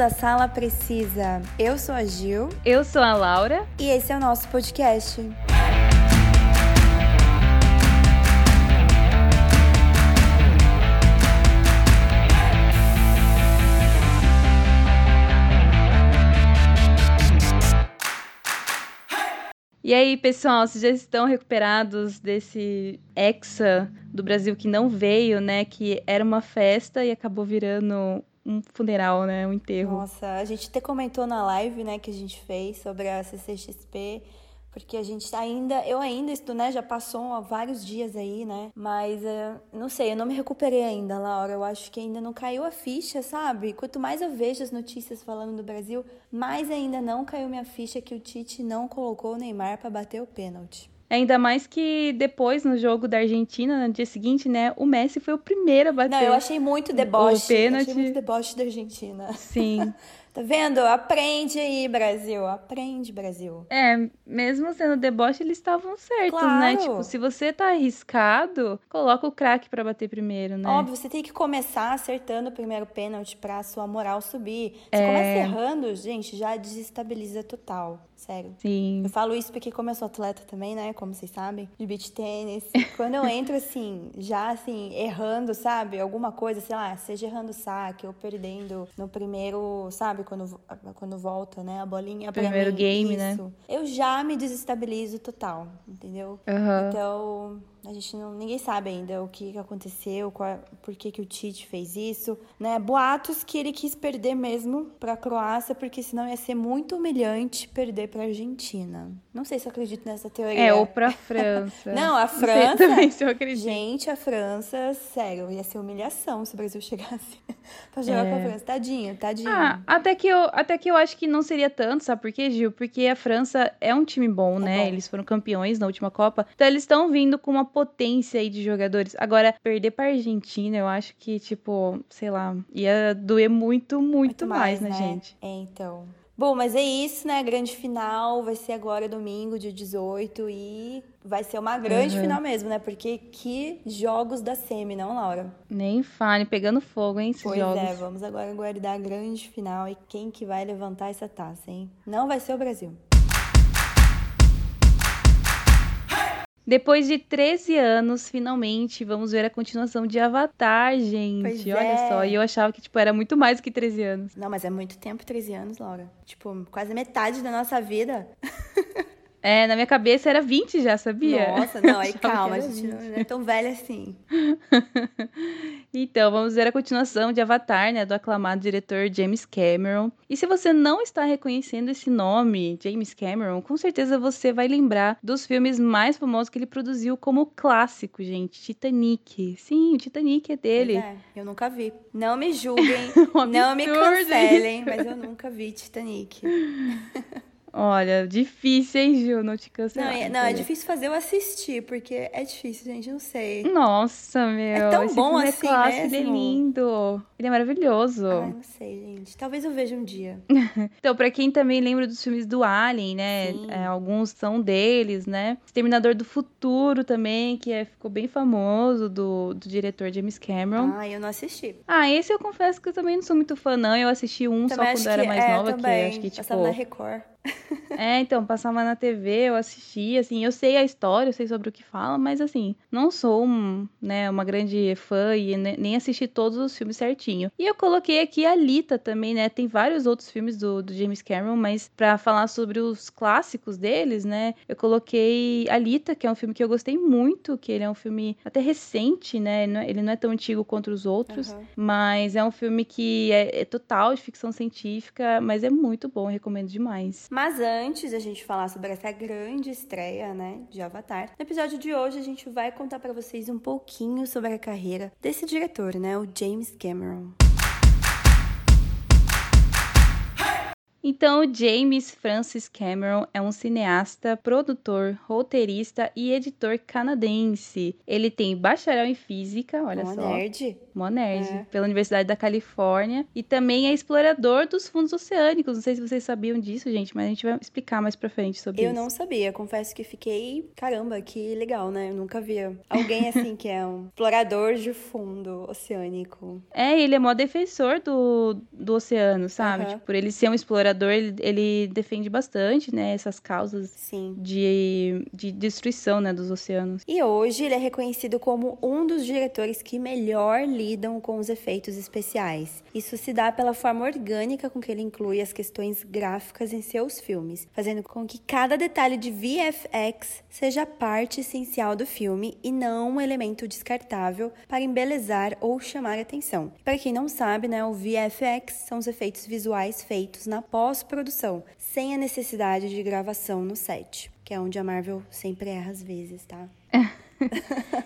a Sala Precisa. Eu sou a Gil. Eu sou a Laura. E esse é o nosso podcast. E aí, pessoal, vocês já estão recuperados desse Hexa do Brasil que não veio, né? Que era uma festa e acabou virando um funeral, né? Um enterro. Nossa, a gente até comentou na live, né, que a gente fez sobre a CCXP porque a gente ainda, eu ainda estou, né, já passou vários dias aí, né, mas uh, não sei, eu não me recuperei ainda, Laura, eu acho que ainda não caiu a ficha, sabe? Quanto mais eu vejo as notícias falando do Brasil, mais ainda não caiu minha ficha que o Tite não colocou o Neymar para bater o pênalti. Ainda mais que depois, no jogo da Argentina, no dia seguinte, né, o Messi foi o primeiro a bater. Não, eu achei muito deboche. O pênalti. Achei muito deboche da Argentina. Sim. Tá vendo? Aprende aí, Brasil. Aprende, Brasil. É, mesmo sendo deboche, eles estavam certos, né? claro. né? Tipo, se você tá arriscado, coloca o craque para bater primeiro, né? Óbvio, você tem que começar acertando o primeiro pênalti pra sua moral subir. Você é... começa errando, gente, já desestabiliza total. Sério. Sim. Eu falo isso porque, como eu sou atleta também, né? Como vocês sabem, de beach tênis. quando eu entro assim, já assim, errando, sabe? Alguma coisa, sei lá, seja errando saque ou perdendo no primeiro, sabe? Quando, quando volta, né? A bolinha pra Primeiro mim, game, né? isso. né? Eu já me desestabilizo total, entendeu? Uhum. Então, a gente não, ninguém sabe ainda o que aconteceu, qual, por que, que o Tite fez isso, né? Boatos que ele quis perder mesmo para a Croácia, porque senão ia ser muito humilhante perder para a Argentina. Não sei se eu acredito nessa teoria. É, ou para França. não, a França. também se eu acredito. Gente, a França, sério, ia ser humilhação se o Brasil chegasse para jogar é. com a França. Tadinha, tadinha. Ah, até que eu, até que eu acho que não seria tanto, sabe por quê, Gil? Porque a França é um time bom, é né? Bom. Eles foram campeões na última Copa. Então eles estão vindo com uma potência aí de jogadores. Agora, perder pra Argentina, eu acho que, tipo, sei lá, ia doer muito, muito, muito mais, mais, né, gente? É, então. Bom, mas é isso, né? Grande final vai ser agora domingo, dia 18, e vai ser uma grande uhum. final mesmo, né? Porque que jogos da Semi, não, Laura? Nem fale, pegando fogo, hein, esses pois jogos. Pois é, vamos agora aguardar a grande final e quem que vai levantar essa taça, hein? Não vai ser o Brasil. Depois de 13 anos, finalmente, vamos ver a continuação de Avatar, gente. Pois Olha é. só. E eu achava que, tipo, era muito mais do que 13 anos. Não, mas é muito tempo 13 anos, Laura. Tipo, quase metade da nossa vida. É, na minha cabeça era 20 já, sabia? Nossa, não, aí calma, a gente não é tão velha assim. então, vamos ver a continuação de Avatar, né, do aclamado diretor James Cameron. E se você não está reconhecendo esse nome, James Cameron, com certeza você vai lembrar dos filmes mais famosos que ele produziu como clássico, gente, Titanic. Sim, o Titanic é dele. É, eu nunca vi. Não me julguem, não me cancelem, mas eu nunca vi Titanic. Olha, difícil, hein, Gil, não te cancelar. Não, é, não, é difícil fazer eu assistir, porque é difícil, gente, não sei. Nossa, meu. É tão esse bom é assim clássico, mesmo. Ele é lindo. Ele é maravilhoso. Ai, não sei, gente. Talvez eu veja um dia. então, pra quem também lembra dos filmes do Alien, né? É, alguns são deles, né? Exterminador do Futuro também, que é, ficou bem famoso, do, do diretor James Cameron. Ah, eu não assisti. Ah, esse eu confesso que eu também não sou muito fã, não. Eu assisti um também só quando eu era mais é, nova, também. que acho que, tipo... Passava na Record. É, então, passava na TV, eu assisti, assim, eu sei a história, eu sei sobre o que fala, mas assim, não sou um, né, uma grande fã e nem assisti todos os filmes certinho. E eu coloquei aqui a Lita também, né, tem vários outros filmes do, do James Cameron, mas para falar sobre os clássicos deles, né, eu coloquei a Lita, que é um filme que eu gostei muito, que ele é um filme até recente, né, ele não é tão antigo quanto os outros, Uhum. mas é um filme que é, é total de ficção científica, mas é muito bom, recomendo demais. Mas antes da gente falar sobre essa grande estreia, né, de Avatar, no episódio de hoje a gente vai contar para vocês um pouquinho sobre a carreira desse diretor, né, o James Cameron. Então, James Francis Cameron é um cineasta, produtor, roteirista e editor canadense. Ele tem bacharel em física, olha Mó só. nerd. Mó nerd, É. pela Universidade da Califórnia. E também é explorador dos fundos oceânicos. Não sei se vocês sabiam disso, gente, mas a gente vai explicar mais pra frente sobre Eu isso. não sabia, confesso que fiquei. Caramba, que legal, né? Eu nunca via alguém assim que é um explorador de fundo oceânico. É, ele é mó defensor do, do oceano, sabe? Tipo, por ele ser um explorador, ele, ele defende bastante, né, essas causas Sim. de, de destruição, né, dos oceanos. E hoje ele é reconhecido como um dos diretores que melhor lidam com os efeitos especiais. Isso se dá pela forma orgânica com que ele inclui as questões gráficas em seus filmes, fazendo com que cada detalhe de VFX seja parte essencial do filme e não um elemento descartável para embelezar ou chamar atenção. Para quem não sabe, né, o VFX são os efeitos visuais feitos na pós-produção, sem a necessidade de gravação no set, que é onde a Marvel sempre erra às vezes, tá?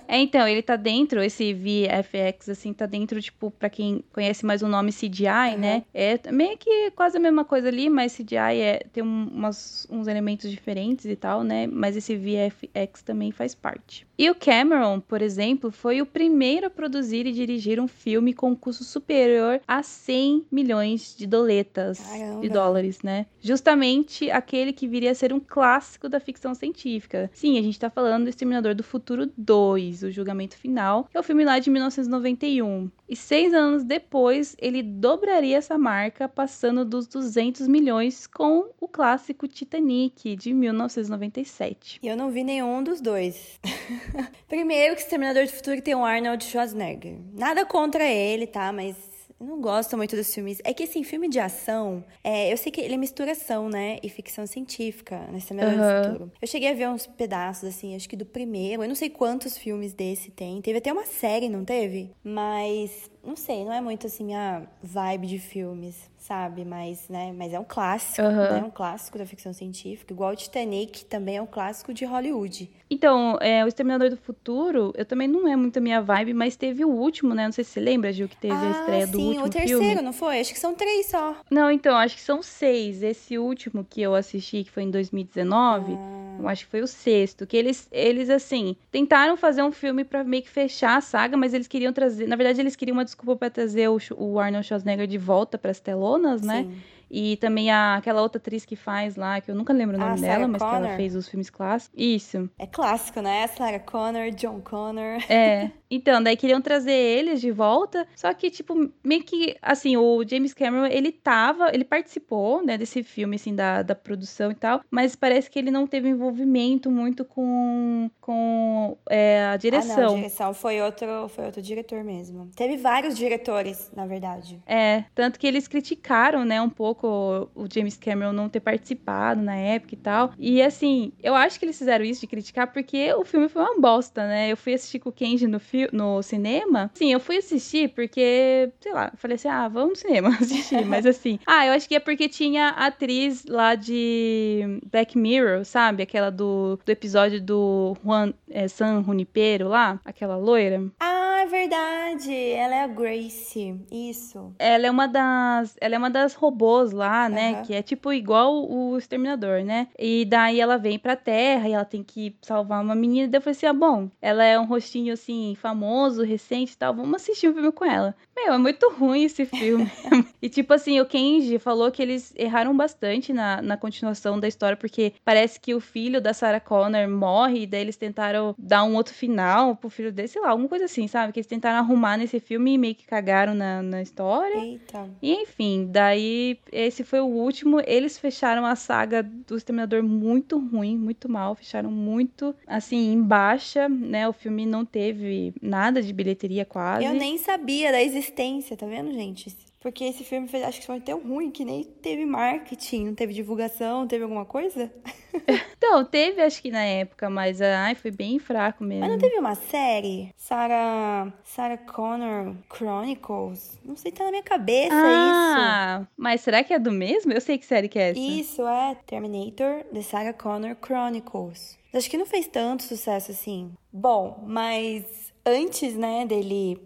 É, então, ele tá dentro, esse VFX, assim, tá dentro, tipo, pra quem conhece mais o nome CGI, né? É meio que quase a mesma coisa ali, mas CGI é, tem um- umas, uns elementos diferentes e tal, né? Mas esse VFX também faz parte. E o Cameron, por exemplo, foi o primeiro a produzir e dirigir um filme com custo superior a 100 milhões de doletas, Caramba. de dólares, né? Justamente aquele que viria a ser um clássico da ficção científica. Sim, a gente tá falando do Exterminador do Futuro 2, o julgamento final, que é o filme lá de 1991. E seis anos depois, ele dobraria essa marca, passando dos 200 milhões com o clássico Titanic, de 1997. E eu não vi nenhum dos dois. Primeiro que Exterminador do Futuro tem o Arnold Schwarzenegger. Nada contra ele, tá? Mas não gosto muito dos filmes. É que, assim, filme de ação, é, eu sei que ele é misturação, né? E ficção científica, né? Exterminador Aham. do Futuro. Eu cheguei a ver uns pedaços, assim, acho que do primeiro. Eu não sei quantos filmes desse tem. Teve até uma série, não teve? Mas, não sei, não é muito, assim, a vibe de filmes, sabe? Mas, né? Mas é um clássico, Aham. né? Um clássico da ficção científica. Igual o Titanic também é um clássico de Hollywood. Então, é, o Exterminador do Futuro, eu também não é muito a minha vibe, mas teve o último, né? Não sei se você lembra, Gil, que teve a estreia do sim, último o terceiro, filme. não foi? Acho que são três só. Não, então, acho que são seis. Esse último que eu assisti, que foi em 2019, Ah. eu acho que foi o sexto. Que eles, eles assim, tentaram fazer um filme pra meio que fechar a saga, mas eles queriam trazer. Na verdade, eles queriam uma desculpa pra trazer o, o Arnold Schwarzenegger de volta pras telonas, né? Sim. E também a, aquela outra atriz que faz lá, que eu nunca lembro o Ah, nome Sarah dela, mas que ela Connor? fez os filmes clássicos. Isso. É clássico, né? Sarah Connor, John Connor. É. Então, daí queriam trazer eles de volta. Só que, tipo, meio que, assim, o James Cameron, ele tava, ele participou, né, desse filme, assim, da, da produção e tal. Mas parece que ele não teve envolvimento muito com, com é, a Ah, não, a direção. direção foi outro, foi outro diretor mesmo. Teve vários diretores, na verdade. É, tanto que eles criticaram, né, um pouco o James Cameron não ter participado na época e tal. E assim, eu acho que eles fizeram isso de criticar porque o filme foi uma bosta, né? Eu fui assistir com o Kenji no, no cinema. Sim, eu fui assistir porque, sei lá, falei assim, ah, vamos no cinema assistir. Mas assim, ah, eu acho que é porque tinha a atriz lá de Black Mirror, sabe? Aquela do, do episódio do Juan é, San Junipero lá, aquela loira. Ah, é verdade. Ela é a Grace. Isso. Ela é uma das. Ela é uma das robôs lá, né? Aham. Que é tipo igual o Exterminador, né? E daí ela vem pra Terra e ela tem que salvar uma menina. Daí eu falei assim: ah, bom, ela é um rostinho assim, famoso, recente e tal. Vamos assistir um filme com ela. Meu, é muito ruim esse filme. e tipo assim, o Kenji falou que eles erraram bastante na, na continuação da história, porque parece que o filho da Sarah Connor morre, e daí eles tentaram dar um outro final pro filho dele, sei lá, alguma coisa assim, sabe? Que eles tentaram arrumar nesse filme e meio que cagaram na, na história. Eita. E enfim, daí esse foi o último. Eles fecharam a saga do Exterminador muito ruim, muito mal. Fecharam muito, assim, em baixa, né? O filme não teve nada de bilheteria quase. Eu nem sabia da existência, tá vendo, gente? Porque esse filme fez, acho que foi tão ruim que nem teve marketing, não teve divulgação, não teve alguma coisa. Então, teve acho que na época, mas ai, foi bem fraco mesmo. Mas não teve uma série? Sarah, Sarah Connor Chronicles? Não sei, tá na minha cabeça ah, mas será que é do mesmo? Eu sei que série que é essa. isso. Isso é Terminator, The Sarah Connor Chronicles. Acho que não fez tanto sucesso assim. Bom, mas antes, né, dele,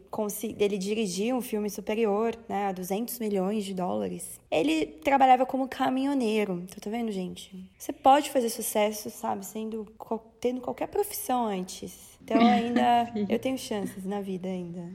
dele dirigir um filme superior, né, a 200 milhões de dólares, ele trabalhava como caminhoneiro. Então, tá vendo, gente? Você pode fazer sucesso, sabe, sendo tendo qualquer profissão antes. Então, ainda eu tenho chances na vida ainda.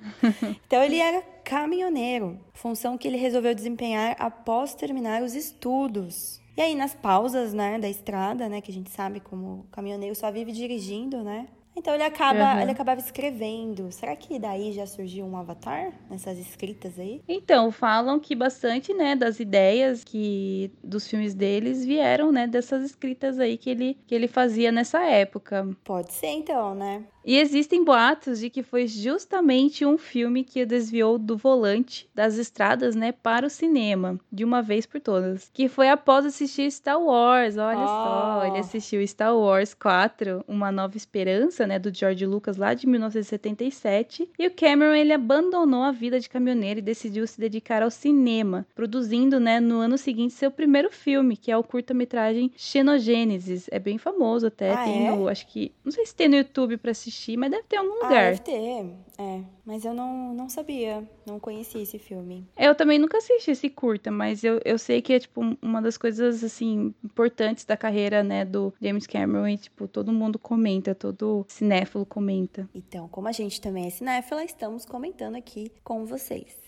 então, ele era caminhoneiro, função que ele resolveu desempenhar após terminar os estudos. E aí, nas pausas, né, da estrada, né, que a gente sabe como caminhoneiro só vive dirigindo, né? Então ele acaba, uhum. ele acabava escrevendo. Será que daí já surgiu um avatar nessas escritas aí? Então, falam que bastante, né, das ideias que dos filmes deles vieram, né, dessas escritas aí que ele que ele fazia nessa época. Pode ser então, né? E existem boatos de que foi justamente um filme que o desviou do volante das estradas, né, para o cinema, de uma vez por todas. Que foi após assistir Star Wars, olha oh. só, ele assistiu Star Wars 4, Uma Nova Esperança, né, do George Lucas lá de 1977, e o Cameron ele abandonou a vida de caminhoneiro e decidiu se dedicar ao cinema, produzindo, né, no ano seguinte seu primeiro filme, que é o curta-metragem Xenogênesis. É bem famoso até, ah, tem é? no, acho que, não sei se tem no YouTube para assistir assistir, mas deve ter algum ah, lugar. deve ter, é. Mas eu não, não sabia, não conhecia esse filme. Eu também nunca assisti esse curta, mas eu, eu sei que é, tipo, uma das coisas, assim, importantes da carreira, né, do James Cameron e, tipo, todo mundo comenta, todo cinéfilo comenta. Então, como a gente também é cinéfila, estamos comentando aqui com vocês.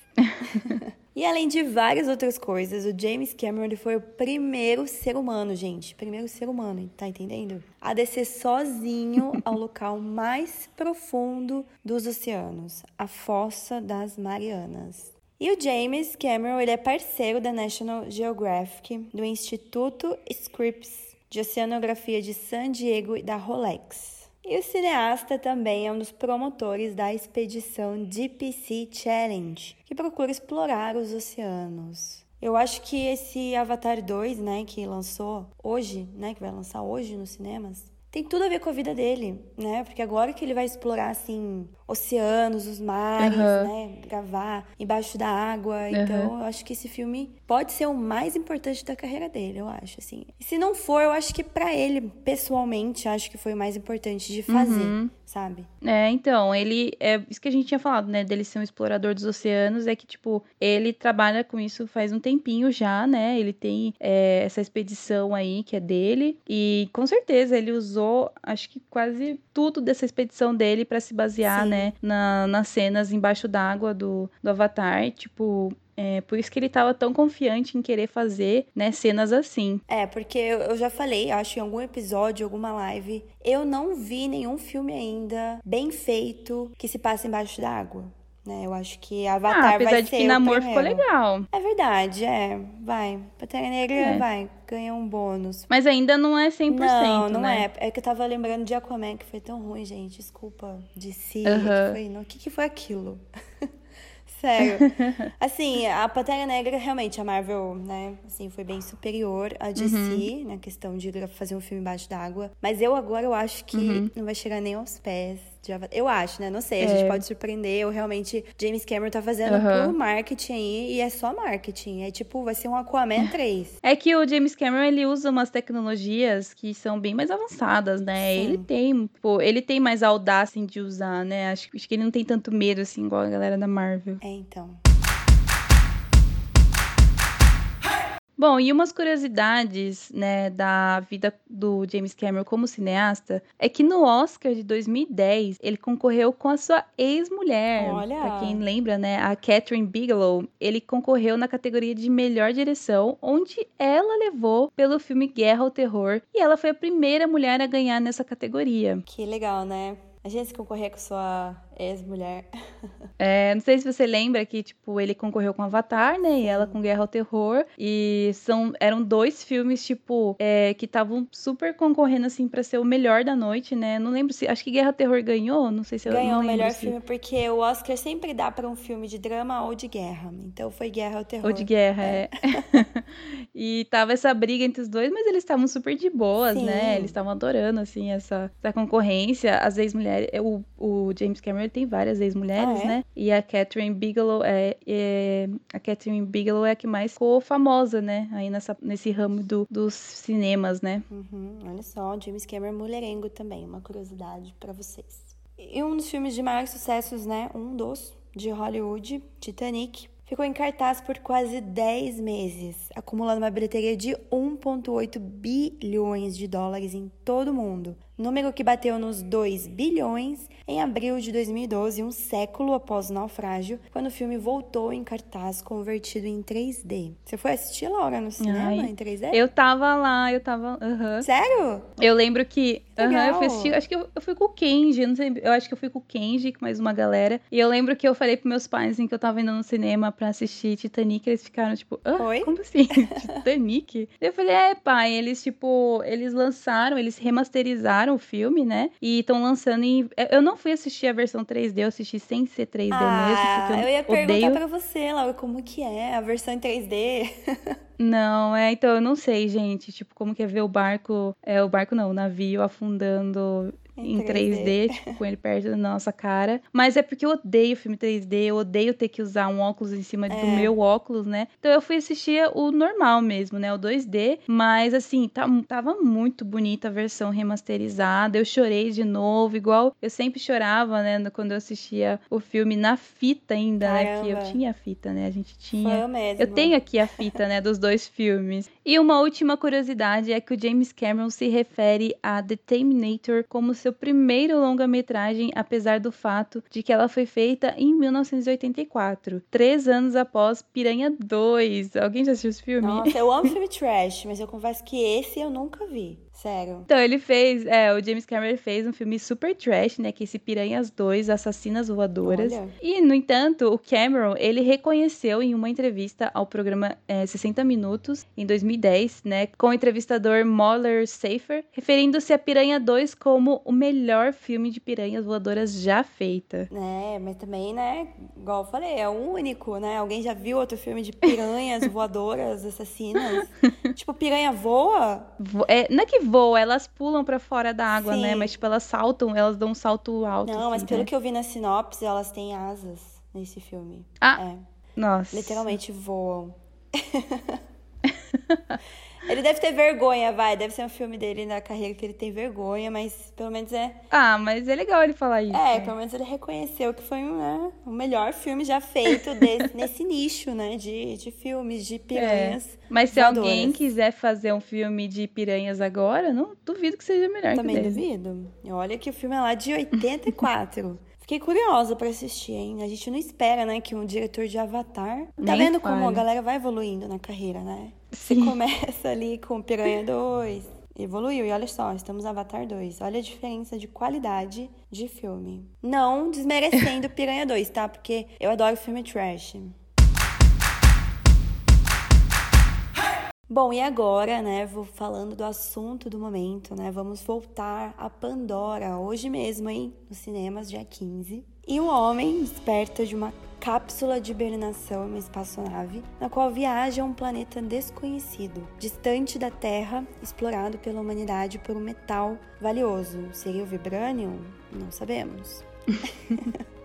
E além de várias outras coisas, o James Cameron foi o primeiro ser humano, gente. Primeiro ser humano, tá entendendo? A descer sozinho ao local mais profundo dos oceanos, a Fossa das Marianas. E o James Cameron ele é parceiro da National Geographic, do Instituto Scripps de Oceanografia de San Diego e da Rolex. E o cineasta também é um dos promotores da expedição Deep Sea Challenge, que procura explorar os oceanos. Eu acho que esse Avatar 2, né, que lançou hoje, né, que vai lançar hoje nos cinemas, tem tudo a ver com a vida dele, né? Porque agora que ele vai explorar, assim, oceanos, os mares, uhum. né? Gravar embaixo da água. Uhum. Então, eu acho que esse filme pode ser o mais importante da carreira dele, eu acho, assim. E se não for, eu acho que para ele, pessoalmente, acho que foi o mais importante de fazer, uhum. sabe? É, então, ele. É isso que a gente tinha falado, né? Dele ser um explorador dos oceanos, é que, tipo, ele trabalha com isso faz um tempinho já, né? Ele tem é, essa expedição aí que é dele. E com certeza ele usou, acho que quase tudo dessa expedição dele para se basear, Sim. né? Na, nas cenas embaixo d'água do, do Avatar. Tipo, é, por isso que ele estava tão confiante em querer fazer, né, cenas assim. É, porque eu já falei, acho em algum episódio, alguma live, eu não vi nenhum filme ainda bem feito que se passa embaixo d'água. Né? Eu acho que Avatar ah, apesar vai de ser que Namor ficou legal. É verdade, é. Vai. Pantera Negra é. vai. Ganha um bônus. Mas ainda não é 100%, Não, não né? é. É que eu tava lembrando de Aquaman, que foi tão ruim, gente. Desculpa. De si. Uhum. Foi, não. O que, que foi aquilo? Sério. assim, a Pantera Negra, realmente, a Marvel, né, assim, foi bem superior a DC, uhum. na questão de fazer um filme embaixo d'água. Mas eu agora, eu acho que uhum. não vai chegar nem aos pés eu acho, né? Não sei, a é. gente pode surpreender. Eu realmente, James Cameron tá fazendo uhum. por marketing aí e é só marketing. É tipo, vai ser um Aquaman 3. É que o James Cameron, ele usa umas tecnologias que são bem mais avançadas, né? Sim. Ele tem, pô, ele tem mais audácia de usar, né? Acho, acho que ele não tem tanto medo, assim, igual a galera da Marvel. É, então. Bom, e umas curiosidades, né, da vida do James Cameron como cineasta é que no Oscar de 2010 ele concorreu com a sua ex-mulher. Olha. Pra quem lembra, né, a Catherine Bigelow. Ele concorreu na categoria de melhor direção, onde ela levou pelo filme Guerra ao Terror e ela foi a primeira mulher a ganhar nessa categoria. Que legal, né? A gente concorrer com sua ex-mulher. É, não sei se você lembra que, tipo, ele concorreu com Avatar, né? E ela com Guerra ao Terror. E são, eram dois filmes, tipo, é, que estavam super concorrendo, assim, pra ser o melhor da noite, né? Não lembro se. Acho que Guerra ao Terror ganhou, não sei se ganhou eu Ganhou o melhor se... filme, porque o Oscar sempre dá pra um filme de drama ou de guerra. Então foi Guerra ao Terror. Ou de guerra, é. é. e tava essa briga entre os dois, mas eles estavam super de boas, né? Sim. né? Eles estavam adorando, assim, essa, essa concorrência. As ex-mulheres. O, o James Cameron tem várias ex-mulheres, ah, é? né? E a Catherine Bigelow é, é, a Catherine Bigelow é a que mais ficou famosa, né? Aí nessa, nesse ramo do, dos cinemas, né? Uhum, olha só, James Cameron mulherengo também, uma curiosidade para vocês. E um dos filmes de maiores sucessos, né? Um dos de Hollywood, Titanic, ficou em cartaz por quase 10 meses, acumulando uma bilheteria de 1,8 bilhões de dólares em todo o mundo número que bateu nos 2 bilhões em abril de 2012, um século após o naufrágio, quando o filme voltou em cartaz convertido em 3D. Você foi assistir, Laura, no cinema Ai, em 3D? Eu tava lá, eu tava. Uhum. Sério? Eu lembro que. Uhum, eu fui assistir, acho que eu, eu, fui com o Kenji, não sei, eu acho que eu fui com o Kenji, com mais uma galera. E eu lembro que eu falei pros meus pais assim, que eu tava indo no cinema pra assistir Titanic, eles ficaram tipo, ah, Oi? como assim? Titanic? eu falei, é, pai, eles, tipo, eles lançaram, eles remasterizaram o filme, né? E estão lançando em. Eu não fui assistir a versão 3D, eu assisti sem ser 3D ah, mesmo. Porque eu, eu ia odeio... perguntar pra você, Laura, como que é a versão em 3D? Não, é, então eu não sei, gente, tipo, como que é ver o barco, é o barco não, o navio afundando em 3D, 3D tipo, com ele perto da nossa cara. Mas é porque eu odeio filme 3D, eu odeio ter que usar um óculos em cima é. do meu óculos, né? Então eu fui assistir o normal mesmo, né? O 2D. Mas assim, tá, tava muito bonita a versão remasterizada. Eu chorei de novo, igual eu sempre chorava, né? Quando eu assistia o filme na fita ainda, Caramba. né? Que eu tinha a fita, né? A gente tinha. Foi eu mesmo. Eu tenho aqui a fita, né? Dos dois filmes. E uma última curiosidade é que o James Cameron se refere a The Terminator como seu primeiro longa-metragem, apesar do fato de que ela foi feita em 1984, três anos após Piranha 2. Alguém já assistiu esse filme? Nossa, eu amo filme trash, mas eu confesso que esse eu nunca vi. Sério. Então, ele fez, é, o James Cameron fez um filme super trash, né, que é esse Piranhas 2, Assassinas Voadoras. Olha. E, no entanto, o Cameron, ele reconheceu em uma entrevista ao programa é, 60 Minutos, em 2010, né, com o entrevistador Moller Safer, referindo-se a Piranha 2 como o melhor filme de piranhas voadoras já feita. É, mas também, né, igual eu falei, é o único, né? Alguém já viu outro filme de piranhas voadoras, assassinas? tipo, piranha voa? É, não é que voa, elas pulam para fora da água, né? Sim. né? Mas, tipo, elas saltam, elas dão um salto alto. Não, assim, mas pelo né? que eu vi na sinopse, elas têm asas nesse filme. Ah, é. nossa. Literalmente voam. Ele deve ter vergonha, vai. Deve ser um filme dele na carreira que ele tem vergonha, mas pelo menos é. Ah, mas é legal ele falar isso. É, pelo menos ele reconheceu que foi um, né, o melhor filme já feito desse, nesse nicho, né? De, de filmes de piranhas. É. Mas se voadoras. alguém quiser fazer um filme de piranhas agora, não duvido que seja melhor Também que duvido. Olha que o filme é lá de 84. Fiquei curiosa para assistir, hein? A gente não espera, né, que um diretor de Avatar. Tá Nem vendo como a galera vai evoluindo na carreira, né? Sim. Você começa ali com Piranha 2, evoluiu. E olha só, estamos no Avatar 2. Olha a diferença de qualidade de filme. Não desmerecendo Piranha 2, tá? Porque eu adoro filme trash. Bom, e agora, né, vou falando do assunto do momento, né? Vamos voltar a Pandora hoje mesmo, hein, nos cinemas, dia 15. E um homem desperta de uma cápsula de hibernação em uma espaçonave, na qual viaja a um planeta desconhecido, distante da Terra, explorado pela humanidade por um metal valioso. Seria o vibranium? Não sabemos.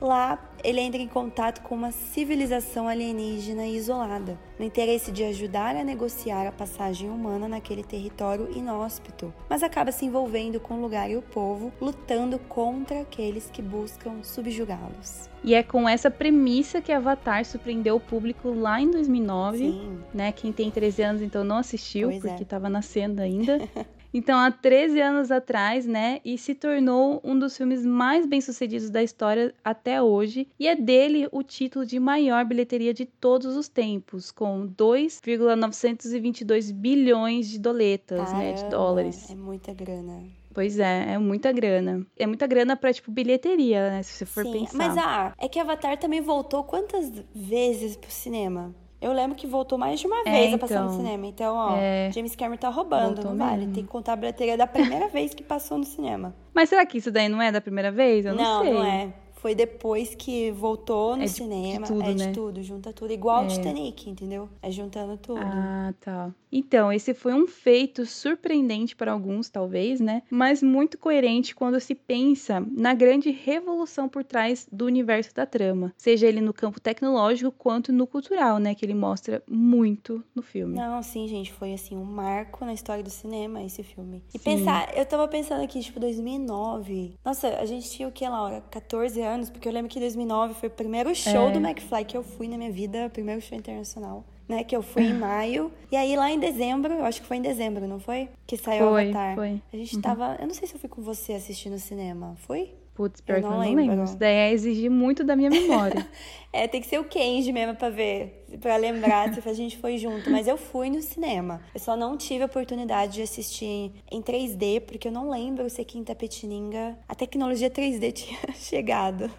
Lá, ele entra em contato com uma civilização alienígena isolada, no interesse de ajudar a negociar a passagem humana naquele território inóspito, mas acaba se envolvendo com o lugar e o povo, lutando contra aqueles que buscam subjugá-los. E é com essa premissa que Avatar surpreendeu o público lá em 2009, Sim. né? Quem tem 13 anos então não assistiu pois porque estava é. nascendo ainda. Então, há 13 anos atrás, né? E se tornou um dos filmes mais bem-sucedidos da história até hoje. E é dele o título de maior bilheteria de todos os tempos, com 2,922 bilhões de doletas, Caramba, né? De dólares. É muita grana. Pois é, é muita grana. É muita grana pra, tipo, bilheteria, né? Se você for Sim, pensar. Mas, ah, é que Avatar também voltou quantas vezes pro cinema? Eu lembro que voltou mais de uma é, vez a passar então, no cinema. Então, ó, é... James Cameron tá roubando, voltou não vale. Tem que contar a bilheteria da primeira vez que passou no cinema. Mas será que isso daí não é da primeira vez? Eu não, não sei. Não, não é. Foi depois que voltou no É de- de cinema. tudo, é de né? tudo, junta tudo. Igual o É. Titanic, entendeu? É juntando tudo. Ah, tá. Então, esse foi um feito surpreendente para alguns, talvez, né? Mas muito coerente quando se pensa na grande revolução por trás do universo da trama, seja ele no campo tecnológico quanto no cultural, né? Que ele mostra muito no filme. Não, sim, gente, foi assim um marco na história do cinema esse filme. E Sim. pensar, eu tava pensando aqui, tipo, 2009. Nossa, a gente tinha o que, Laura? 14 anos, porque eu lembro que 2009 foi o primeiro show É. do McFly que eu fui na minha vida, o primeiro show internacional. Né, que eu fui em maio. E aí lá em dezembro, eu acho que foi em dezembro, não foi? Que saiu o Foi, Avatar. foi. A gente Uhum. tava. Eu não sei se eu fui com você assistir no cinema. Foi? Putz, pior Eu que eu não não lembro. lembro. Isso daí é exigir muito da minha memória. É, tem que ser o Kenji mesmo pra ver, pra lembrar se a gente foi junto. Mas eu fui no cinema. Eu só não tive a oportunidade de assistir em 3D, porque eu não lembro se aqui em Tapetininga a tecnologia 3D tinha chegado.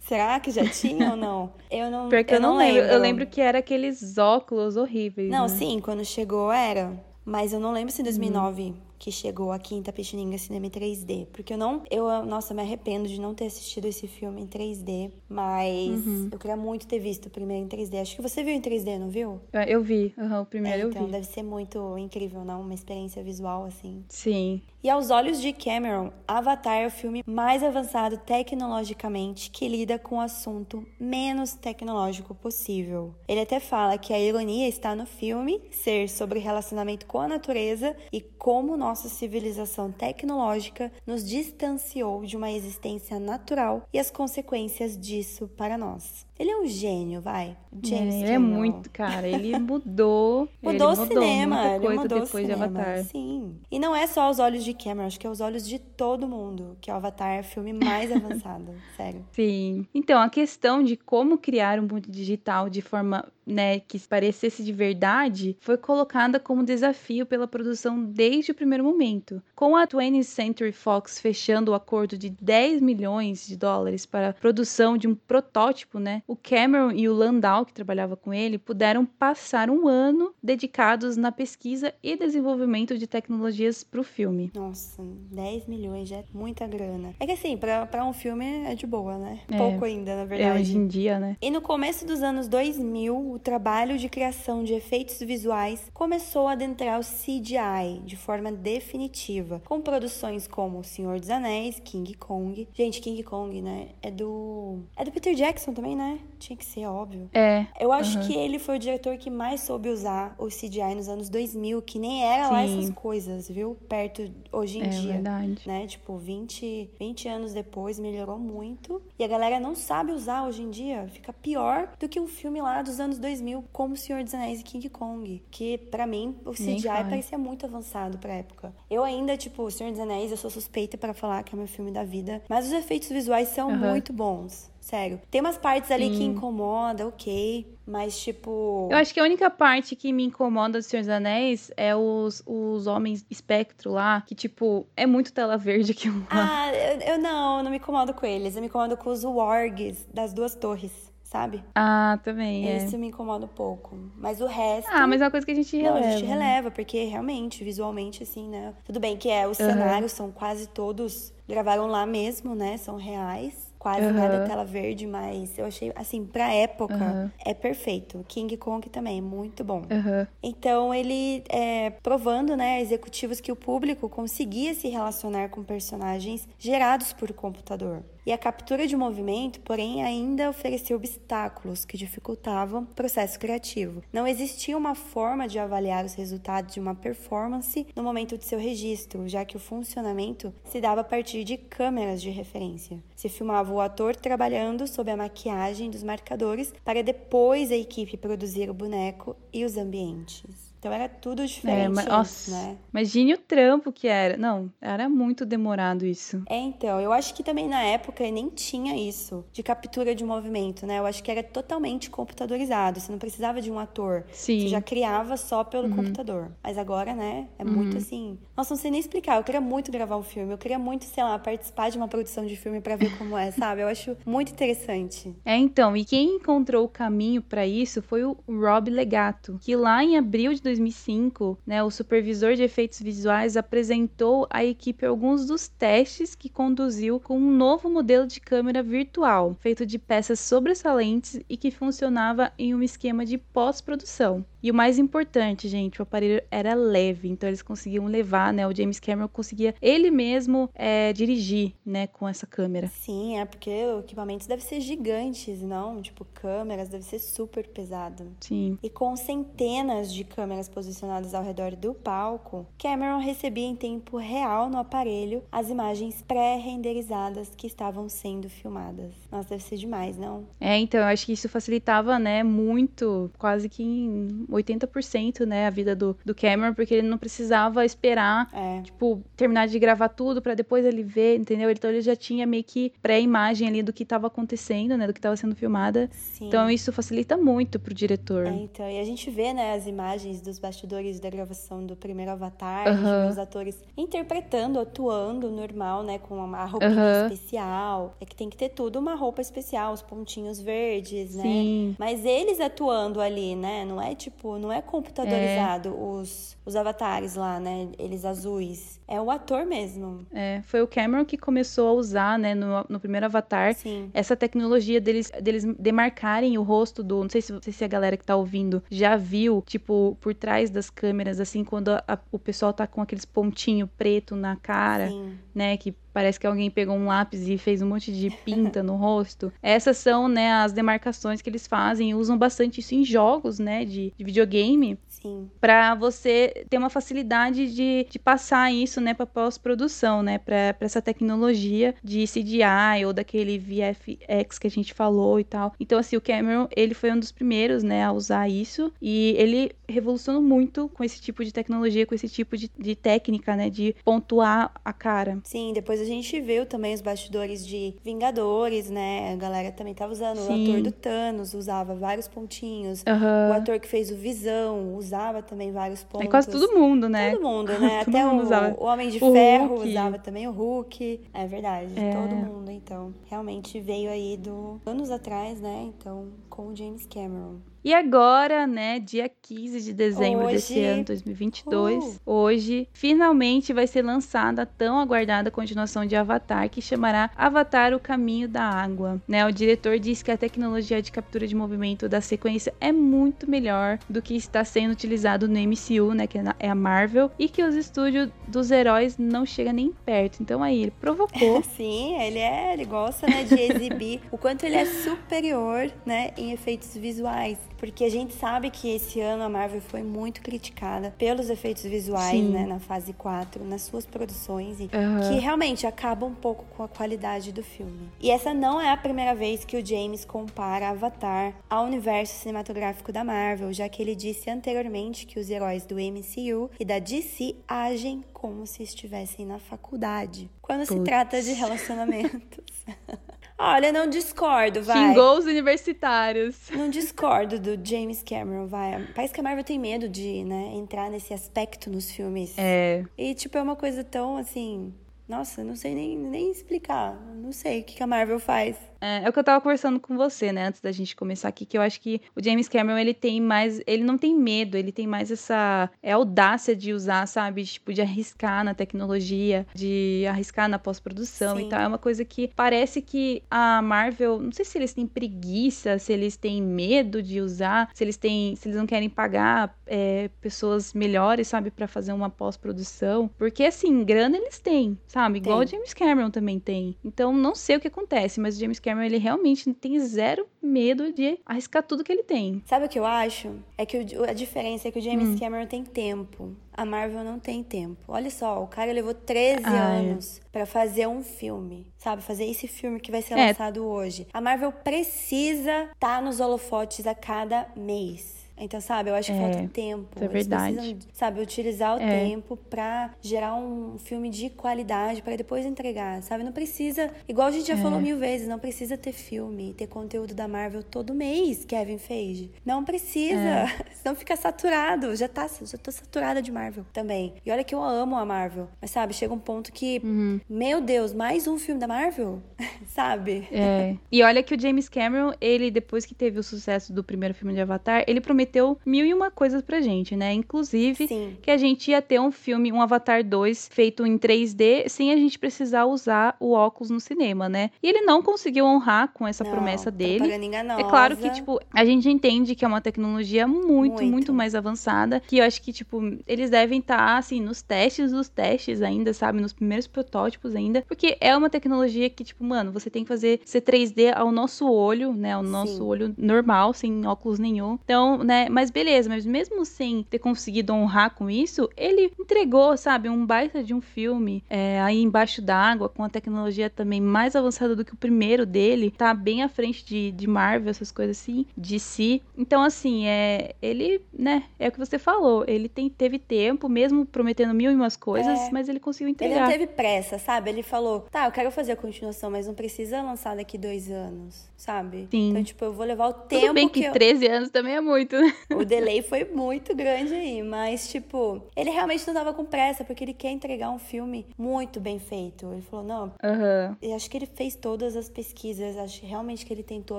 Será que já tinha ou não? Eu não, Pior que eu, não lembro. lembro. Eu lembro que era aqueles óculos horríveis. Não, né? sim, quando chegou era. Mas eu não lembro se em 2009 que chegou aqui em Tapetininga Cinema em 3D. Porque eu não. Eu, nossa, me arrependo de não ter assistido esse filme em 3D. Mas Uhum. eu queria muito ter visto o primeiro em 3D. Acho que você viu em 3D, não viu? Eu- Eu vi. Aham, o primeiro É, eu então vi. deve ser muito incrível, não? Uma experiência visual assim. Sim. E aos olhos de Cameron, Avatar é o filme mais avançado tecnologicamente que lida com o assunto menos tecnológico possível. Ele até fala que a ironia está no filme ser sobre relacionamento com a natureza e como nossa civilização tecnológica nos distanciou de uma existência natural e as consequências disso para nós. Ele é um gênio, vai. James É, ele é muito, cara. Ele mudou. Mudou ele o cinema, muita ele coisa mudou depois o de cinema. Avatar. Sim. E não é só aos olhos de Cameron, acho que é aos olhos de todo mundo que o Avatar é o filme mais avançado, sério. Sim. Então, a questão de como criar um mundo digital de forma, né, que parecesse de verdade, foi colocada como desafio pela produção desde o primeiro momento. Com a 20th Century Fox fechando o acordo de 10 milhões de dólares para a produção de um protótipo, né, o Cameron e o Landau, que trabalhava com ele, puderam passar um ano dedicados na pesquisa e desenvolvimento de tecnologias para o filme. Nossa, 10 milhões já é muita grana. É que assim, pra, pra um filme é de boa, né? É. Pouco ainda, na É, verdade. hoje em dia, né? E no começo dos anos 2000, o trabalho de criação de efeitos visuais começou a adentrar o CGI de forma definitiva, com produções como O Senhor dos Anéis, King Kong. Gente, King Kong, né? É do. É do Peter Jackson também, né? Tinha que ser, óbvio. É. Eu acho Uhum. que ele foi o diretor que mais soube usar o CGI nos anos 2000, que nem era lá Sim. essas coisas, viu? Perto hoje em É dia verdade. né? Tipo, 20, 20 anos depois melhorou muito. E a galera não sabe usar hoje em dia. Fica pior do que um filme lá dos anos 2000, como O Senhor dos Anéis e King Kong. Que, pra mim, o CGI parecia muito avançado pra época. Eu ainda, tipo, O Senhor dos Anéis, eu sou suspeita pra falar que é meu filme da vida. Mas os efeitos visuais são Aham. muito bons. Sério. Tem umas partes ali que Sim. incomoda, ok. Mas, tipo. Eu acho que a única parte que me incomoda do Senhor dos Anéis é os, os homens espectro lá, que, tipo, é muito tela verde lá. Ah, eu, eu não, eu não me incomodo com eles. Eu me incomodo com os wargs das duas torres, sabe? Ah, também, é. Isso me incomoda um pouco. Mas o resto. Ah, mas é uma coisa que a gente Não, releva. a gente releva, porque realmente, visualmente, assim, né? Tudo bem que é, os cenários são quase todos. Gravaram lá mesmo, né? São reais. Quase Aham. nada tela verde, mas eu achei, assim, pra época, Aham. é perfeito. King Kong também é muito bom. Aham. Então ele é provando, né, executivos que o público conseguia se relacionar com personagens gerados por computador. E a captura de movimento, porém, ainda oferecia obstáculos que dificultavam o processo criativo. Não existia uma forma de avaliar os resultados de uma performance no momento de seu registro, já que o funcionamento se dava a partir de câmeras de referência. Se filmava o ator trabalhando sob a maquiagem dos marcadores para depois a equipe produzir o boneco e os ambientes. Então era tudo diferente, É, mas, nossa, né? imagine o trampo que era. Não, era muito demorado isso. É, então, eu acho que também na época nem tinha isso de captura de movimento, né? Eu acho que era totalmente computadorizado. Você não precisava de um ator. Sim. Você já criava só pelo Uhum. computador. Mas agora, né? É muito assim. Nossa, não sei nem explicar. Eu queria muito gravar um filme. Eu queria muito, sei lá, participar de uma produção de filme pra ver como é, sabe? Eu acho muito interessante. É, então, e quem encontrou o caminho pra isso foi o Rob Legato, que lá em abril de 2005, né, o supervisor de efeitos visuais apresentou à equipe alguns dos testes que conduziu com um novo modelo de câmera virtual, feito de peças sobressalentes e que funcionava em um esquema de pós-produção. E o mais importante, gente, o aparelho era leve, então eles conseguiam levar, né? O James Cameron conseguia ele mesmo é, dirigir, né, com essa câmera. Sim, é porque o equipamento deve ser gigantes, não? Tipo, câmeras deve ser super pesado. Sim. E com centenas de câmeras posicionadas ao redor do palco, Cameron recebia em tempo real no aparelho as imagens pré-renderizadas que estavam sendo filmadas. Nossa, deve ser demais, não? É, então eu acho que isso facilitava, né, muito, quase que em 80%, né, a vida do, do Cameron, porque ele não precisava esperar, É. tipo, terminar de gravar tudo pra depois ele ver, entendeu? Então ele já tinha meio que pré-imagem ali do que tava acontecendo, né, do que tava sendo filmada. Sim. Então isso facilita muito pro diretor. É, então, e a gente vê, né, as imagens dos bastidores da gravação do primeiro Avatar, os atores interpretando, atuando normal, né, com uma Aham. especial. É que tem que ter tudo uma roupa especial, os pontinhos verdes, né? Sim. Mas eles atuando ali, né? Não é tipo, não é computadorizado os, os avatares lá, né? Eles azuis. É o ator mesmo. É, foi o Cameron que começou a usar, né, no, no primeiro Avatar, Sim. essa tecnologia deles, deles demarcarem o rosto do. Não sei se, não sei se a galera que tá ouvindo já viu, tipo, por trás das câmeras, assim, quando a- a- o pessoal tá com aqueles pontinhos preto na cara, Sim. né? Que parece que alguém pegou um lápis e fez um monte de pinta no rosto. Essas são, né, as demarcações que eles fazem. Usam bastante isso em jogos, né, de, de videogame. Sim. Pra você ter uma facilidade de, de passar isso, né, pra pós-produção, né, pra, pra essa tecnologia de CGI ou daquele VFX que a gente falou e tal. Então, assim, o Cameron, ele foi um dos primeiros, né, a usar isso e ele revolucionou muito com esse tipo de tecnologia, com esse tipo de, de técnica, né, de pontuar a cara. Sim, depois a gente viu também os bastidores de Vingadores, né? A galera também tava usando. Sim. O ator do Thanos usava vários pontinhos. O Aham. ator que fez o Visão usava também vários pontos. É quase todo mundo, né? Todo mundo, né? Todo Até mundo o, usava. o Homem de O Ferro Hulk. usava também o Hulk. É verdade, É. todo mundo, então. Realmente veio aí do anos atrás, né? Então, com o James Cameron. E agora, né, dia 15 de dezembro desse Hoje- ano, 2022, hoje, finalmente vai ser lançada a tão aguardada continuação de Avatar, que chamará Avatar O Caminho da Água. Né, o diretor diz que a tecnologia de captura de movimento da sequência é muito melhor do que está sendo utilizado no MCU, né, que é é a Marvel, e que os estúdios dos heróis não chegam nem perto. Então aí, ele provocou. Sim, ele é, ele gosta, né, de exibir o quanto ele é superior, né, em efeitos visuais. Porque a gente sabe que esse ano a Marvel foi muito criticada pelos efeitos visuais, Sim. né, na fase 4, nas suas produções, e Aham. que realmente acaba um pouco com a qualidade do filme. E essa não é a primeira vez que o James compara Avatar ao universo cinematográfico da Marvel, já que ele disse anteriormente que os heróis do MCU e da DC agem como se estivessem na faculdade. Quando se trata de relacionamentos. Olha, não discordo, vai. Xingou os universitários. Não discordo do James Cameron, vai. Parece que a Marvel tem medo de, né, entrar nesse aspecto nos filmes. É, E, tipo, é uma coisa tão, assim... Nossa, não sei nem, nem explicar. Não sei o que, que a Marvel faz. É, é o que eu tava conversando com você, né, antes da gente começar aqui, que eu acho que o James Cameron, ele tem mais, ele não tem medo, ele tem mais essa é, audácia de usar, sabe, tipo, de arriscar na tecnologia, de arriscar na pós-produção e tal. É uma coisa que parece que a Marvel, não sei se eles têm preguiça, se eles têm medo de usar, se eles têm, se eles não querem pagar é, pessoas melhores, sabe, pra fazer uma pós-produção, porque assim, grana eles têm, sabe, igual Tem. o James Cameron também tem. Então, não sei o que acontece, mas o James Cameron, ele realmente tem zero medo de arriscar tudo que ele tem. Sabe o que eu acho? É que o- a diferença é que o Hum. James Cameron tem tempo. A Marvel não tem tempo. Olha só, o cara levou 13 Ah, é. anos pra fazer um filme, sabe? Fazer esse filme que vai ser É. lançado hoje. A Marvel precisa estar nos holofotes a cada mês. Então, sabe, eu acho que É, falta tempo. é Eles verdade. precisam, sabe, utilizar o É. tempo pra gerar um filme de qualidade pra depois entregar, sabe? Não precisa, igual a gente já É. falou mil vezes, não precisa ter filme, ter conteúdo da Marvel todo mês, Kevin Feige. Não precisa, É. senão fica saturado. Já tá, já tô saturada de Marvel também. E olha que eu amo a Marvel, mas sabe, chega um ponto que, Uhum. meu Deus, mais um filme da Marvel? sabe? É. E olha que o James Cameron, ele, depois que teve o sucesso do primeiro filme de Avatar, ele prometeu prometeu mil e uma coisas pra gente, né? Inclusive Sim. que a gente ia ter um filme, um Avatar 2 feito em 3D sem a gente precisar usar o óculos no cinema, né? E ele não conseguiu honrar com essa Não, promessa dele. propaganda enganosa. É claro que, tipo, a gente entende que é uma tecnologia muito, muito, Muito. mais avançada. Que eu acho que, tipo, eles devem estar, assim, nos testes dos testes ainda, sabe? Nos primeiros protótipos ainda. Porque é uma tecnologia que, tipo, mano, você tem que fazer ser 3D ao nosso olho, né? Ao nosso Sim. olho normal, sem óculos nenhum. Então, né? Mas beleza, mas mesmo sem ter conseguido honrar com isso, ele entregou, sabe? Um baita de um filme é, aí embaixo d'água, com a tecnologia também mais avançada do que o primeiro dele. Tá bem à frente de, de Marvel, essas coisas assim, de si. Então, assim, é. Ele, né? É o que você falou. Ele tem, teve tempo, mesmo prometendo mil e umas coisas, É. mas ele conseguiu Ele entregar. não teve pressa, sabe? Ele falou, tá, eu quero fazer a continuação, mas não precisa lançar daqui dois anos, sabe? Sim. Então, tipo, eu vou levar o tempo Tudo bem que, eu- 13 anos também é muito, né? O delay foi muito grande aí, mas, tipo, ele realmente não tava com pressa, porque ele quer entregar um filme muito bem feito. Ele falou, não, Aham. eu acho que ele fez todas as pesquisas, acho realmente que ele tentou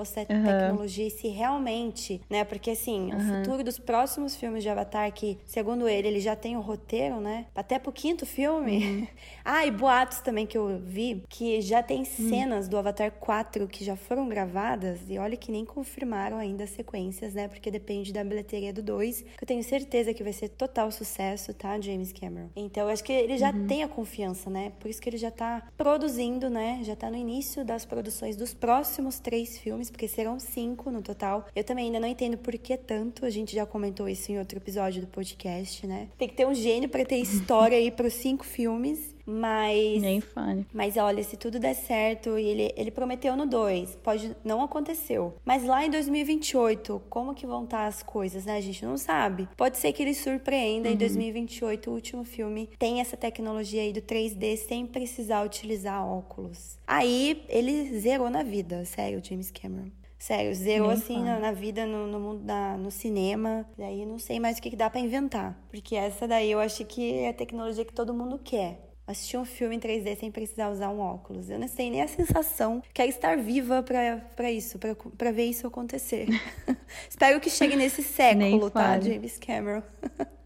essa Aham. tecnologia e se realmente, né? Porque assim, o futuro dos próximos filmes de Avatar, que segundo ele, ele já tem o roteiro, né? Até pro quinto filme. Uhum. ah, e boatos também que eu vi, que já tem Hum. cenas do Avatar 4 que já foram gravadas, e olha que nem confirmaram ainda as sequências, né? Porque depende da bilheteria do 2, que eu tenho certeza que vai ser total sucesso, tá, James Cameron? Então, eu acho que ele já Uhum. tem a confiança, né? Por isso que ele já tá produzindo, né? Já tá no início das produções dos próximos três filmes, porque serão cinco no total. Eu também ainda não entendo por que tanto, a gente já comentou isso em outro episódio do podcast, né? Tem que ter um gênio pra ter história aí pros cinco filmes, mas. Nem fale. Mas olha, se tudo der certo, e ele, ele prometeu no 2, pode não aconteceu. Mas lá em 2028, como que vão estar as coisas, né? A gente não sabe. Pode ser que ele surpreenda em 2028, o último filme tem essa tecnologia aí do 3D sem precisar utilizar óculos. Aí ele zerou na vida, sério, James Cameron. Sério, zerou Nem assim na, na vida, no, no mundo da, no cinema. Daí não sei mais o que, que dá pra inventar. Porque essa daí eu acho que é a tecnologia que todo mundo quer. Assistir um filme em 3D sem precisar usar um óculos. Eu não sei nem a sensação. Quero estar viva pra, pra isso, pra, pra ver isso acontecer. Espero que chegue nesse século, tá. James Cameron?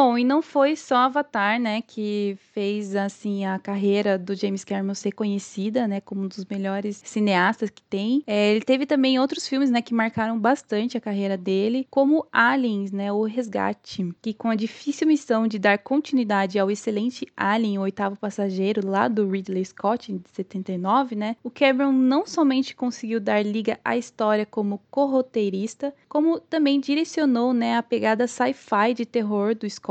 Bom, e não foi só Avatar, né, que fez assim a carreira do James Cameron ser conhecida, né, como um dos melhores cineastas que tem. É, ele teve também outros filmes, né, que marcaram bastante a carreira dele, como Aliens, né, o Resgate, que com a difícil missão de dar continuidade ao excelente Alien, o oitavo passageiro, lá do Ridley Scott de 79, né, o Cameron não somente conseguiu dar liga à história como corroteirista, como também direcionou, né, a pegada sci-fi de terror do Scott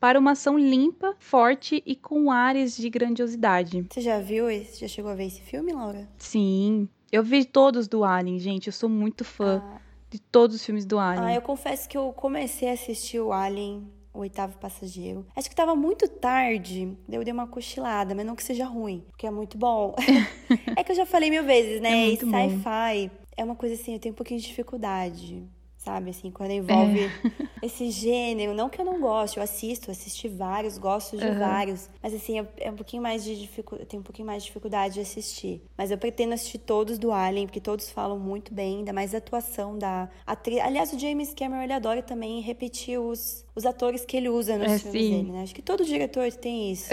para uma ação limpa, forte e com áreas de grandiosidade. Você já viu esse? Já chegou a ver esse filme, Laura? Sim, eu vi todos do Alien, gente, eu sou muito fã Ah, de todos os filmes do Alien. Ah, eu confesso que eu comecei a assistir o Alien, o oitavo passageiro. Acho que tava muito tarde, eu dei uma cochilada, mas não que seja ruim, porque é muito bom. é que eu já falei mil vezes, né? É sci-fi é uma coisa assim, eu tenho um pouquinho de dificuldade. Sabe, assim, quando envolve É. esse gênero. Não que eu não goste, eu assisto, assisti vários, gosto de Aham. vários. Mas assim, eu- é um pouquinho mais de dificuldade. Eu tenho um pouquinho mais de dificuldade de assistir. Mas eu pretendo assistir todos do Alien, porque todos falam muito bem, ainda mais a atuação da atriz. Aliás, o James Cameron ele adora também repetir os, os atores que ele usa nos É, filmes sim. dele, né? Acho que todo diretor tem isso.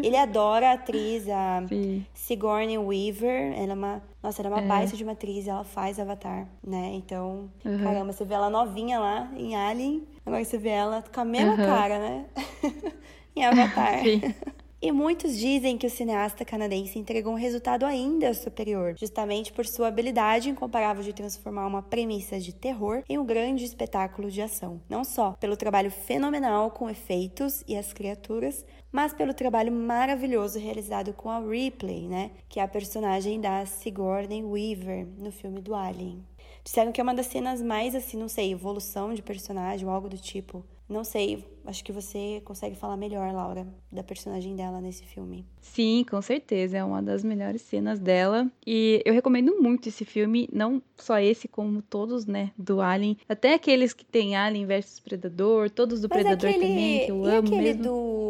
ele adora a atriz, a Sim. Sigourney Weaver. Ela é uma. Nossa, ela é uma É. baita de uma atriz, ela faz Avatar, né? Então, Uhum. caramba, você vê ela novinha lá em Alien, agora você vê ela com a mesma Uhum. cara, né? em Avatar. E muitos dizem que o cineasta canadense entregou um resultado ainda superior, justamente por sua habilidade incomparável de transformar uma premissa de terror em um grande espetáculo de ação. Não só pelo trabalho fenomenal com efeitos e as criaturas, mas pelo trabalho maravilhoso realizado com a Ripley, né? Que é a personagem da Sigourney Weaver no filme do Alien. Disseram que é uma das cenas mais, assim, não sei, evolução de personagem ou algo do tipo. Não sei, acho que você consegue falar melhor, Laura, da personagem dela nesse filme. Sim, com certeza. É uma das melhores cenas dela. E eu recomendo muito esse filme, não só esse, como todos, né, do Alien. Até aqueles que tem Alien versus Predador, todos do Mas Predador aquele, também, que eu e amo aquele mesmo. do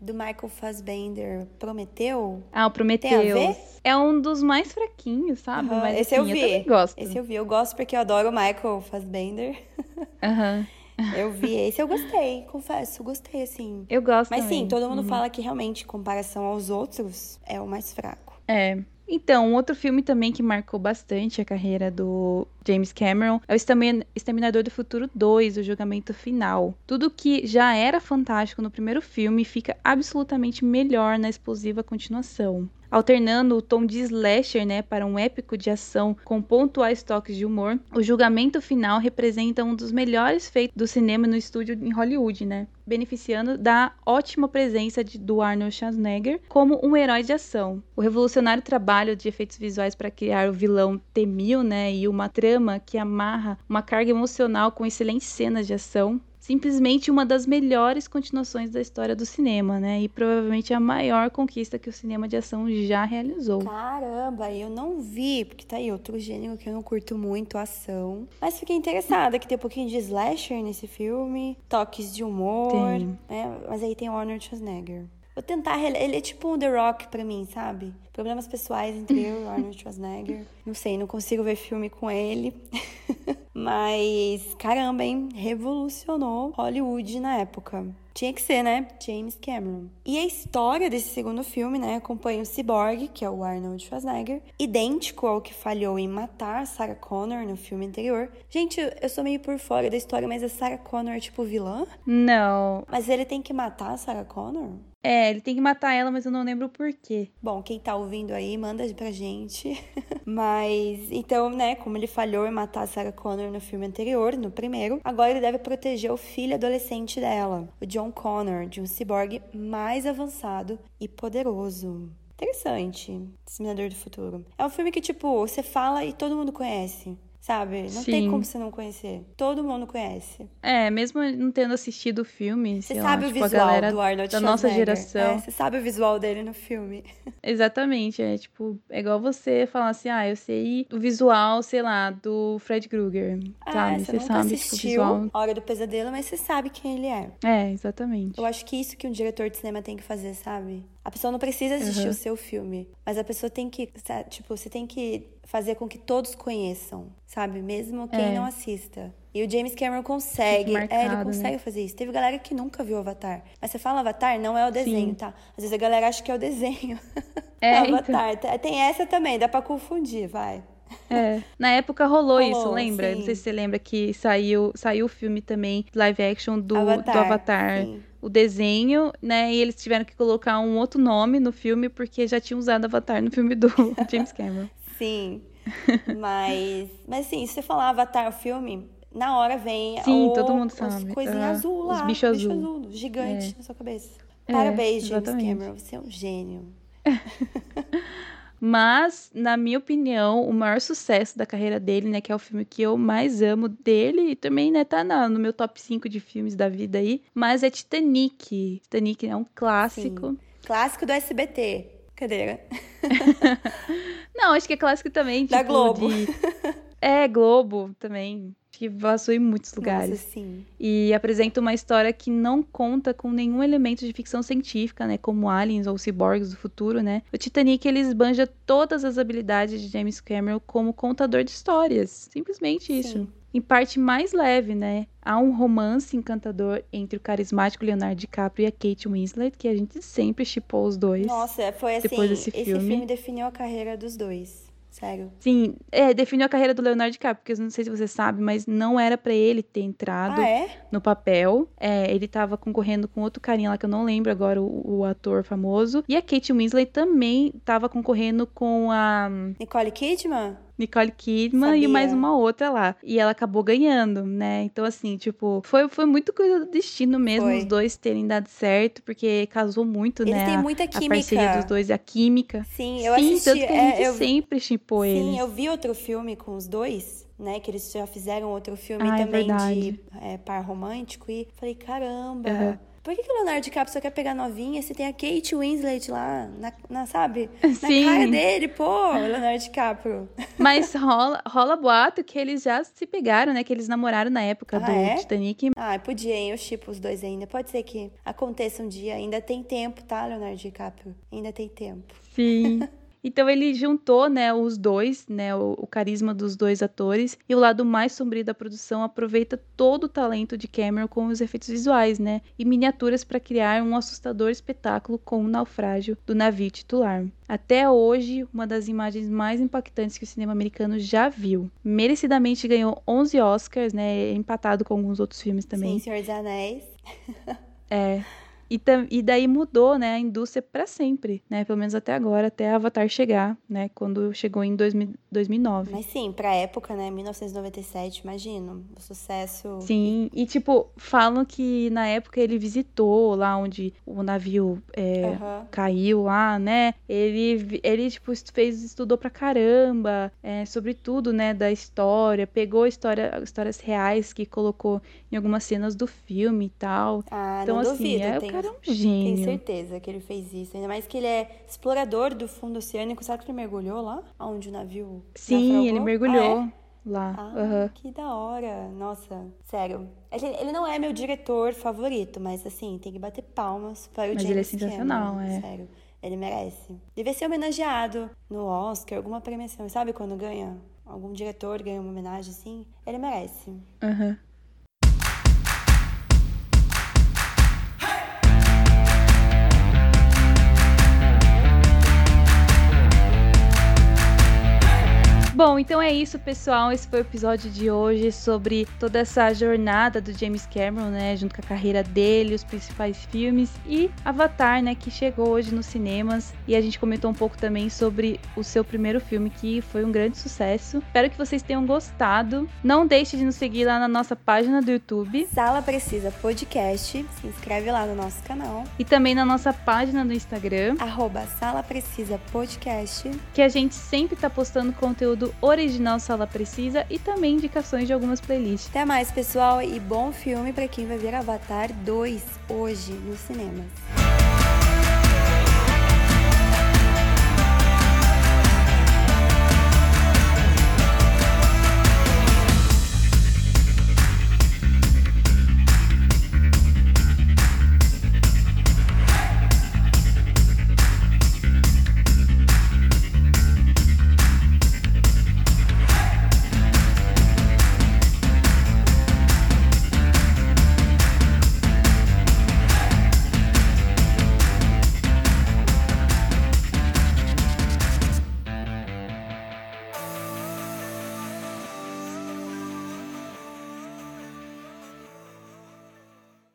do Michael Fassbender, Prometeu? Ah, o Prometeu. É um dos mais fraquinhos, sabe? Uhum. Mas esse assim, eu vi. também gosto. Esse eu vi. Eu gosto porque eu adoro o Michael Fassbender. Aham. Eu vi esse, eu gostei, confesso, gostei, assim. Eu gosto Mas também. sim, todo mundo Uhum. fala que realmente, em comparação aos outros, é o mais fraco. É. Então, um outro filme também que marcou bastante a carreira do James Cameron é o Exterminador do Futuro 2, o julgamento final. Tudo que já era fantástico no primeiro filme fica absolutamente melhor na explosiva continuação. Alternando o tom de slasher, né, para um épico de ação com pontuais toques de humor, o julgamento final representa um dos melhores feitos do cinema no estúdio em Hollywood, né, beneficiando da ótima presença de, do Arnold Schwarzenegger como um herói de ação. O revolucionário trabalho de efeitos visuais para criar o vilão temível, né, e uma trama que amarra uma carga emocional com excelentes cenas de ação simplesmente uma das melhores continuações da história do cinema, né? E provavelmente a maior conquista que o cinema de ação já realizou. Caramba, eu não vi, porque tá aí outro gênero que eu não curto muito, ação. Mas fiquei interessada que tem um pouquinho de slasher nesse filme, toques de humor, Tem. né? Mas aí tem o Arnold Schwarzenegger. Vou tentar, ele é tipo um The Rock pra mim, sabe? Problemas pessoais entre eu e o Arnold Schwarzenegger. Não sei, não consigo ver filme com ele. Mas, caramba, hein? Revolucionou Hollywood na época. Tinha que ser, né? James Cameron. E a história desse segundo filme, né, acompanha o Cyborg, que é o Arnold Schwarzenegger, idêntico ao que falhou em matar Sarah Connor no filme anterior. Gente, eu- eu sou meio por fora da história, mas a Sarah Connor é tipo vilã? Não. Mas ele tem que matar a Sarah Connor? É, ele tem que matar ela, mas eu não lembro o porquê. Bom, quem tá ouvindo aí, manda pra gente. Mas, então, né, como ele falhou em matar a Sarah Connor no filme anterior, no primeiro, agora ele deve proteger o filho adolescente dela, o John Connor, de um ciborgue mais avançado e poderoso. Interessante, Disseminador do Futuro. É um filme que, tipo, você fala e todo mundo conhece. Sabe? Não tem Sim. como você não conhecer. Todo mundo conhece. É, mesmo não tendo assistido o filme, Você sabe lá, o tipo, visual do Arnold da nossa geração. É, você sabe o visual dele no filme. Exatamente, é tipo, é igual você falar assim, ah, eu sei o visual, sei lá, do Fred Krueger, Ah, sabe? você Você nunca sabe, tipo, o assistiu visual. A Hora do Pesadelo, mas você sabe quem ele é. É, exatamente. Eu acho que isso que um diretor de cinema tem que fazer, sabe? A pessoa não precisa assistir Uhum. o seu filme, mas a pessoa tem que, tipo, você tem que fazer com que todos conheçam, sabe? Mesmo quem É. não assista. E o James Cameron consegue, Fica é, ele marcado, consegue né? fazer isso. Teve galera que nunca viu Avatar. Mas você fala Avatar, não é o desenho, Sim. tá? Às vezes a galera acha que é o desenho. É, Avatar. Tem essa também, dá pra confundir, vai. É. Na época rolou, isso, Rolou, lembra? sim. Não sei se você lembra que saiu, saiu o filme também, live action do Avatar, do Avatar. sim. O desenho, né? E eles tiveram que colocar um outro nome no filme porque já tinham usado Avatar no filme do James Cameron. Sim. mas, mas assim, se você falar Avatar o filme, na hora vem Sim, o, todo mundo sabe. coisinhas Ah, azul os lá. bicho azul. azul, gigante na sua cabeça. É, Parabéns, James exatamente. Cameron. Você é um gênio. Mas, na minha opinião, o maior sucesso da carreira dele, né, que é o filme que eu mais amo dele, e também, né, tá na- no meu top 5 de filmes da vida aí, mas é Titanic. Titanic é um clássico. Clássico do SBT. Cadeira. Não, acho que é clássico também, Da tipo, Globo. de- É, Globo também. Que passou em muitos lugares. Nossa, sim. E apresenta uma história que não conta com nenhum elemento de ficção científica, né? Como aliens ou ciborgues do futuro, né? O Titanic, ele esbanja todas as habilidades de James Cameron como contador de histórias. Simplesmente isso. Sim. Em parte mais leve, né? Há um romance encantador entre o carismático Leonardo DiCaprio e a Kate Winslet, que a gente sempre chipou os dois. Nossa, foi assim. Depois desse esse filme. filme definiu a carreira dos dois. Sério. Sim, é, definiu a carreira do Leonardo DiCaprio, porque eu não sei se você sabe, mas não era pra ele ter entrado Ah, é? no papel. É, ele tava concorrendo com outro carinha lá que eu não lembro agora, o, o ator famoso. E a Kate Winslet também tava concorrendo com a Nicole Kidman? Nicole Kidman Sabia. e mais uma outra lá. E ela acabou ganhando, né? Então, assim, tipo, foi, foi muito coisa do destino mesmo Foi. os dois terem dado certo, porque casou muito, Eles né? têm a- muita a química. parceria dos dois e a química. Sim, eu Sim, assisti. tanto que a gente é, eu, sempre chipou Sim, eles. eu vi outro filme com os dois, né? Que eles já fizeram outro filme Ah, é também de verdade. é, par romântico. E falei, caramba, Aham. Por que, que o Leonardo DiCaprio só quer pegar novinha se tem a Kate Winslet lá, na, na sabe? Na Sim. cara dele, pô, Leonardo DiCaprio. Mas rola, rola boato que eles já se pegaram, né? Que eles namoraram na época Ah, do é? Titanic. Ah, podia, hein? Eu chipo os dois ainda. Pode ser que aconteça um dia. Ainda tem tempo, tá, Leonardo DiCaprio? Ainda tem tempo. Sim. Então ele juntou, né, os dois, né, o, o carisma dos dois atores e o lado mais sombrio da produção aproveita todo o talento de Cameron com os efeitos visuais, né, e miniaturas para criar um assustador espetáculo com o naufrágio do navio titular. Até hoje, uma das imagens mais impactantes que o cinema americano já viu. Merecidamente ganhou 11 Oscars, né, empatado com alguns outros filmes também. Sim, Senhor dos Anéis. É. E, e daí mudou, né, a indústria para sempre, né? Pelo menos até agora, até Avatar chegar, né? Quando chegou em 2000 2009. Mas sim, pra época, né? 1997, imagino. O sucesso. Sim, e tipo, falam que na época ele visitou lá onde o navio é, Aham. caiu lá, né? Ele, ele tipo, fez, estudou pra caramba é, sobre tudo, né, da história, pegou história, histórias reais que colocou em algumas cenas do filme e tal. Ah, Então, não assim, duvido. é, o tenho, cara é um tenho gênio. certeza que ele fez isso. Ainda mais que ele é explorador do fundo oceânico. Sabe que ele mergulhou lá? Onde o navio. Sim, naufragou? ele Ah, mergulhou é? lá. Ah, aham. que da hora. Nossa, sério. Ele, ele não é meu diretor favorito, mas assim, tem que bater palmas para o Mas James ele é sensacional, Cameron, é. Sério. Ele merece. Devia ser homenageado no Oscar, alguma premiação. Sabe quando ganha? Algum diretor ganha uma homenagem assim? Ele merece. Aham. Bom, então é isso, pessoal. Esse foi o episódio de hoje sobre toda essa jornada do James Cameron, né, junto com a carreira dele, os principais filmes e Avatar, né, que chegou hoje nos cinemas. E a gente comentou um pouco também sobre o seu primeiro filme, que foi um grande sucesso. Espero que vocês tenham gostado. Não deixe de nos seguir lá na nossa página do YouTube Sala Precisa Podcast. Se inscreve lá no nosso canal. e também na nossa página do Instagram, Arroba Sala Precisa Podcast. que a gente sempre tá postando conteúdo original Sala Precisa e também indicações de algumas playlists. Até mais, pessoal, e bom filme para quem vai ver Avatar 2 hoje nos cinemas.